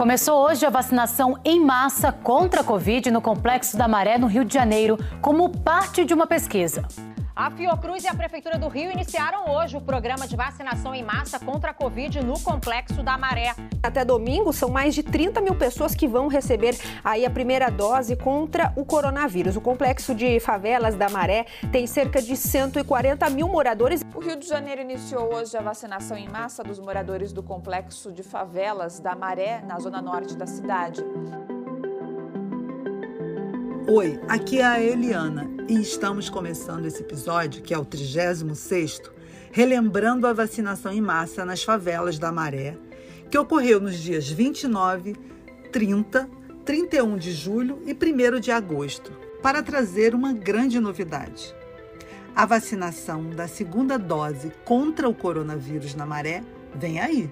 Começou hoje a vacinação em massa contra a Covid no Complexo da Maré, no Rio de Janeiro, como parte de uma pesquisa. A Fiocruz e a Prefeitura do Rio iniciaram hoje o programa de vacinação em massa contra a Covid no Complexo da Maré. Até domingo, são mais de 30 mil pessoas que vão receber aí a primeira dose contra o coronavírus. O Complexo de Favelas da Maré tem cerca de 140 mil moradores. O Rio de Janeiro iniciou hoje a vacinação em massa dos moradores do Complexo de Favelas da Maré, na zona norte da cidade. Oi, aqui é a Eliana e estamos começando esse episódio, que é o 36º, relembrando a vacinação em massa nas favelas da Maré, que ocorreu nos dias 29, 30, 31 de julho e 1 de agosto, para trazer uma grande novidade. A vacinação da segunda dose contra o coronavírus na Maré vem aí.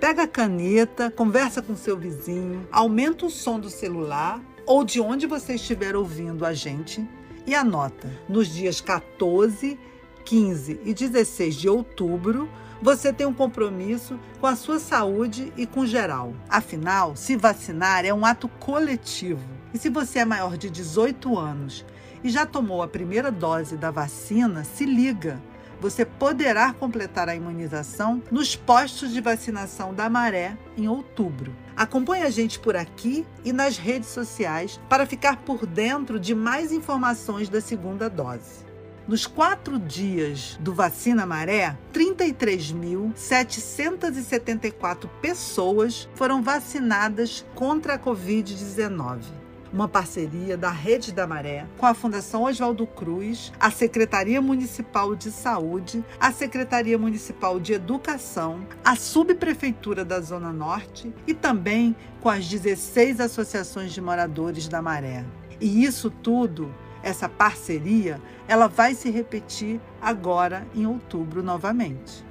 Pega a caneta, conversa com seu vizinho, aumenta o som do celular ou de onde você estiver ouvindo a gente e anota. Nos dias 14, 15 e 16 de outubro, você tem um compromisso com a sua saúde e com geral. Afinal, se vacinar é um ato coletivo. E se você é maior de 18 anos e já tomou a primeira dose da vacina, se liga você poderá completar a imunização nos postos de vacinação da Maré em outubro. Acompanhe a gente por aqui e nas redes sociais para ficar por dentro de mais informações da segunda dose. Nos quatro dias do Vacina Maré, 33.774 pessoas foram vacinadas contra a Covid-19 uma parceria da Rede da Maré com a Fundação Oswaldo Cruz, a Secretaria Municipal de Saúde, a Secretaria Municipal de Educação, a Subprefeitura da Zona Norte e também com as 16 associações de moradores da Maré. E isso tudo essa parceria, ela vai se repetir agora em outubro novamente.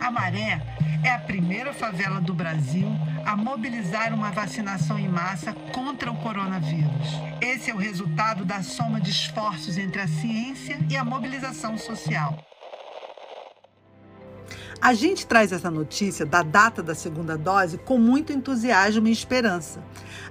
A Maré é a primeira favela do Brasil a mobilizar uma vacinação em massa contra o coronavírus. Esse é o resultado da soma de esforços entre a ciência e a mobilização social. A gente traz essa notícia da data da segunda dose com muito entusiasmo e esperança.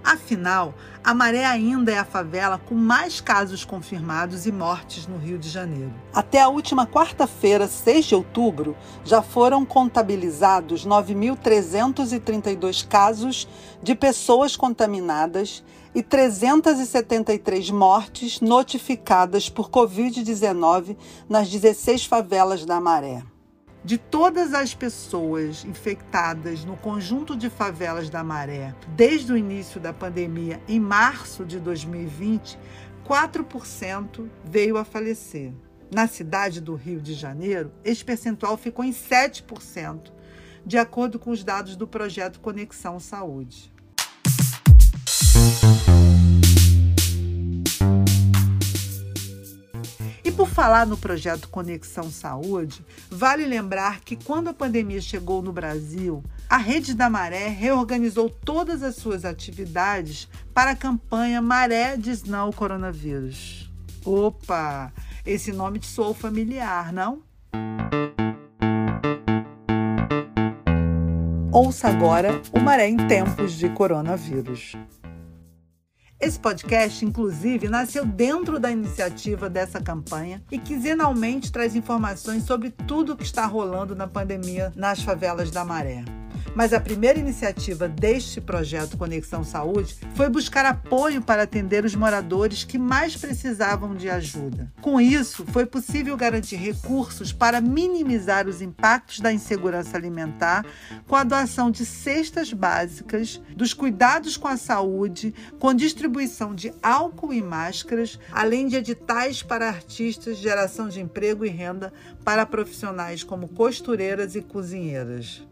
Afinal, a Maré ainda é a favela com mais casos confirmados e mortes no Rio de Janeiro. Até a última quarta-feira, 6 de outubro, já foram contabilizados 9.332 casos de pessoas contaminadas e 373 mortes notificadas por Covid-19 nas 16 favelas da Maré. De todas as pessoas infectadas no conjunto de favelas da Maré desde o início da pandemia, em março de 2020, 4% veio a falecer. Na cidade do Rio de Janeiro, esse percentual ficou em 7%, de acordo com os dados do projeto Conexão Saúde. Falar no projeto Conexão Saúde, vale lembrar que quando a pandemia chegou no Brasil, a Rede da Maré reorganizou todas as suas atividades para a campanha Maré Diz Não ao Coronavírus. Opa, esse nome te soou familiar, não? Ouça agora o Maré em Tempos de Coronavírus. Esse podcast, inclusive, nasceu dentro da iniciativa dessa campanha e quinzenalmente traz informações sobre tudo o que está rolando na pandemia nas favelas da Maré. Mas a primeira iniciativa deste projeto Conexão Saúde foi buscar apoio para atender os moradores que mais precisavam de ajuda. Com isso, foi possível garantir recursos para minimizar os impactos da insegurança alimentar com a doação de cestas básicas, dos cuidados com a saúde, com distribuição de álcool e máscaras, além de editais para artistas, geração de emprego e renda para profissionais como costureiras e cozinheiras.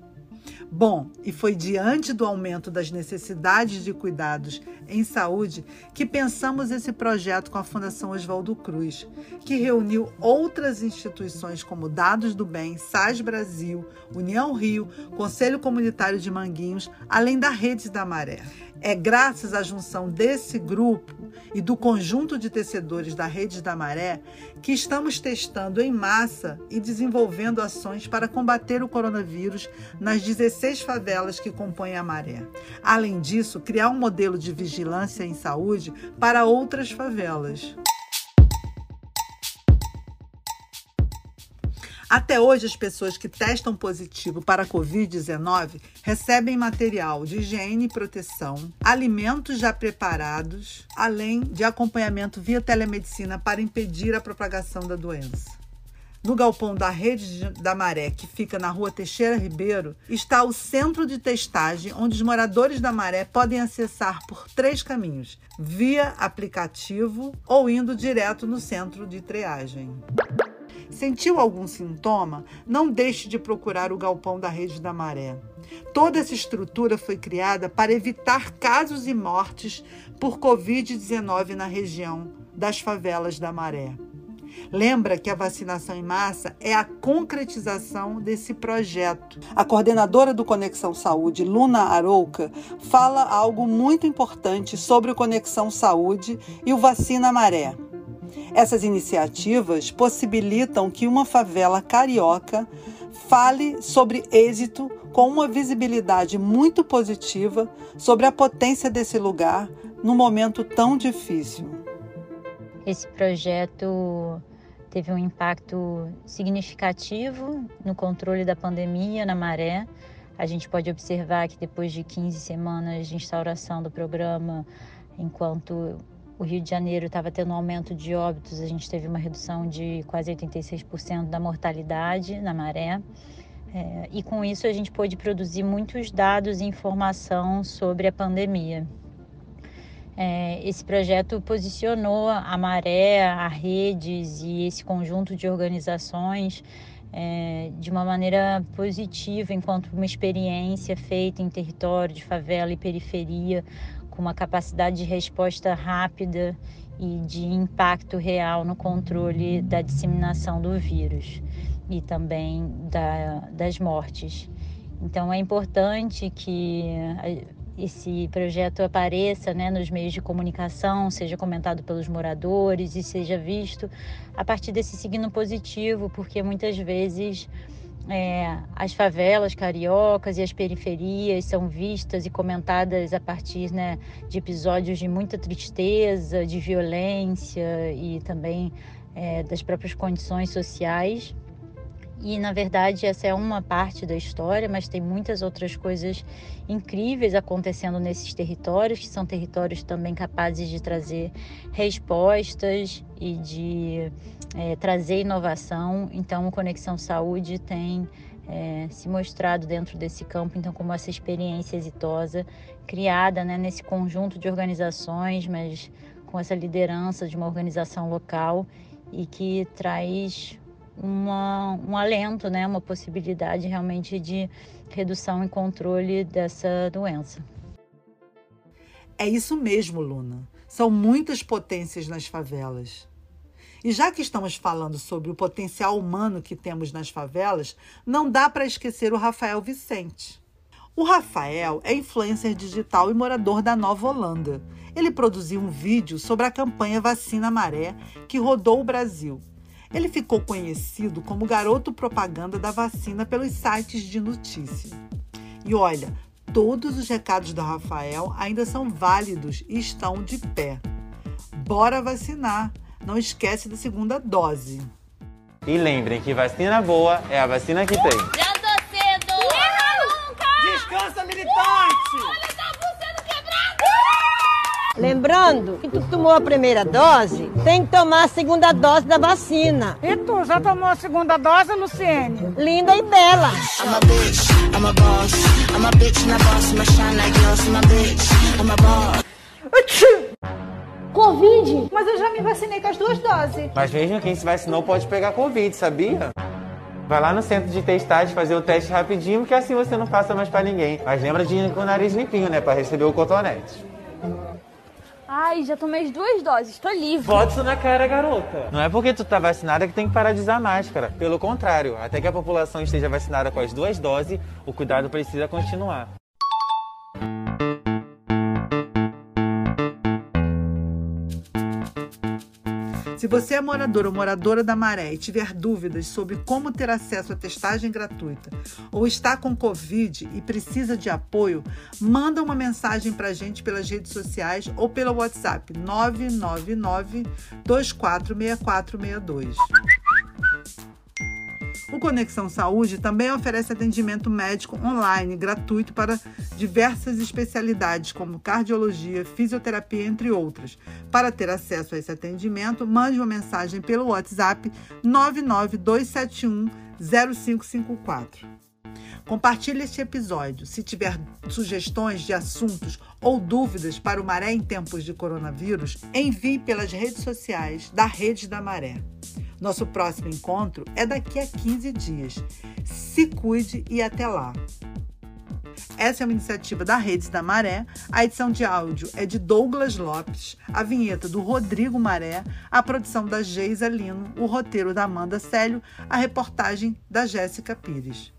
Bom, e foi diante do aumento das necessidades de cuidados em saúde que pensamos esse projeto com a Fundação Oswaldo Cruz, que reuniu outras instituições como Dados do Bem, SAS Brasil, União Rio, Conselho Comunitário de Manguinhos, além da Rede da Maré. É graças à junção desse grupo e do conjunto de tecedores da Rede da Maré que estamos testando em massa e desenvolvendo ações para combater o coronavírus nas 16 favelas que compõem a Maré. Além disso, criar um modelo de vigilância em saúde para outras favelas. Até hoje, as pessoas que testam positivo para a Covid-19 recebem material de higiene e proteção, alimentos já preparados, além de acompanhamento via telemedicina para impedir a propagação da doença. No galpão da Rede da Maré, que fica na rua Teixeira Ribeiro, está o centro de testagem, onde os moradores da Maré podem acessar por três caminhos: via aplicativo ou indo direto no centro de triagem. Sentiu algum sintoma? Não deixe de procurar o galpão da Rede da Maré. Toda essa estrutura foi criada para evitar casos e mortes por Covid-19 na região das favelas da Maré. Lembra que a vacinação em massa é a concretização desse projeto. A coordenadora do Conexão Saúde, Luna Arouca, fala algo muito importante sobre o Conexão Saúde e o Vacina Maré. Essas iniciativas possibilitam que uma favela carioca fale sobre êxito com uma visibilidade muito positiva sobre a potência desse lugar num momento tão difícil. Esse projeto teve um impacto significativo no controle da pandemia na maré. A gente pode observar que depois de 15 semanas de instauração do programa, enquanto o Rio de Janeiro estava tendo um aumento de óbitos, a gente teve uma redução de quase 86% da mortalidade na maré. É, e com isso a gente pôde produzir muitos dados e informação sobre a pandemia. É, esse projeto posicionou a Maré, a redes e esse conjunto de organizações é, de uma maneira positiva, enquanto uma experiência feita em território de favela e periferia, com uma capacidade de resposta rápida e de impacto real no controle da disseminação do vírus e também da, das mortes. Então é importante que esse projeto apareça né, nos meios de comunicação, seja comentado pelos moradores e seja visto a partir desse signo positivo, porque muitas vezes é, as favelas cariocas e as periferias são vistas e comentadas a partir né, de episódios de muita tristeza, de violência e também é, das próprias condições sociais. E na verdade essa é uma parte da história, mas tem muitas outras coisas incríveis acontecendo nesses territórios, que são territórios também capazes de trazer respostas e de é, trazer inovação. Então, o Conexão Saúde tem é, se mostrado dentro desse campo, então, como essa experiência exitosa criada né, nesse conjunto de organizações, mas com essa liderança de uma organização local e que traz uma, um alento, né, uma possibilidade realmente de redução e controle dessa doença. É isso mesmo, Luna. São muitas potências nas favelas. E já que estamos falando sobre o potencial humano que temos nas favelas, não dá para esquecer o Rafael Vicente. O Rafael é influencer digital e morador da Nova Holanda. Ele produziu um vídeo sobre a campanha Vacina Maré que rodou o Brasil ele ficou conhecido como garoto propaganda da vacina pelos sites de notícia. E olha, todos os recados do Rafael ainda são válidos e estão de pé. Bora vacinar! Não esquece da segunda dose. E lembrem que vacina boa é a vacina que tem. Já tô cedo! Descansa, militante! Lembrando que tu tomou a primeira dose, tem que tomar a segunda dose da vacina. E tu já tomou a segunda dose, Luciene? Linda e bela. I'm a bitch, I'm a boss. I'm a bitch na boss, mas shine like I'm a bitch, I'm a boss. Covid? Mas eu já me vacinei com as duas doses. Mas mesmo quem se vacinou pode pegar Covid, sabia? Vai lá no centro de testagem fazer o teste rapidinho, que assim você não passa mais para ninguém. Mas lembra de ir com o nariz limpinho, né? Para receber o cotonete. Ai, já tomei as duas doses, tô livre. Bota isso na cara, garota. Não é porque tu tá vacinada que tem que parar de usar máscara. Pelo contrário, até que a população esteja vacinada com as duas doses, o cuidado precisa continuar. Se você é morador ou moradora da Maré e tiver dúvidas sobre como ter acesso à testagem gratuita ou está com Covid e precisa de apoio, manda uma mensagem para a gente pelas redes sociais ou pelo WhatsApp 999 246462. O Conexão Saúde também oferece atendimento médico online gratuito para diversas especialidades, como cardiologia, fisioterapia, entre outras. Para ter acesso a esse atendimento, mande uma mensagem pelo WhatsApp 99271 0554. Compartilhe este episódio. Se tiver sugestões de assuntos ou dúvidas para o Maré em tempos de coronavírus, envie pelas redes sociais da Rede da Maré. Nosso próximo encontro é daqui a 15 dias. Se cuide e até lá! Essa é uma iniciativa da Redes da Maré. A edição de áudio é de Douglas Lopes, a vinheta do Rodrigo Maré, a produção da Geisa Lino, o roteiro da Amanda Célio, a reportagem da Jéssica Pires.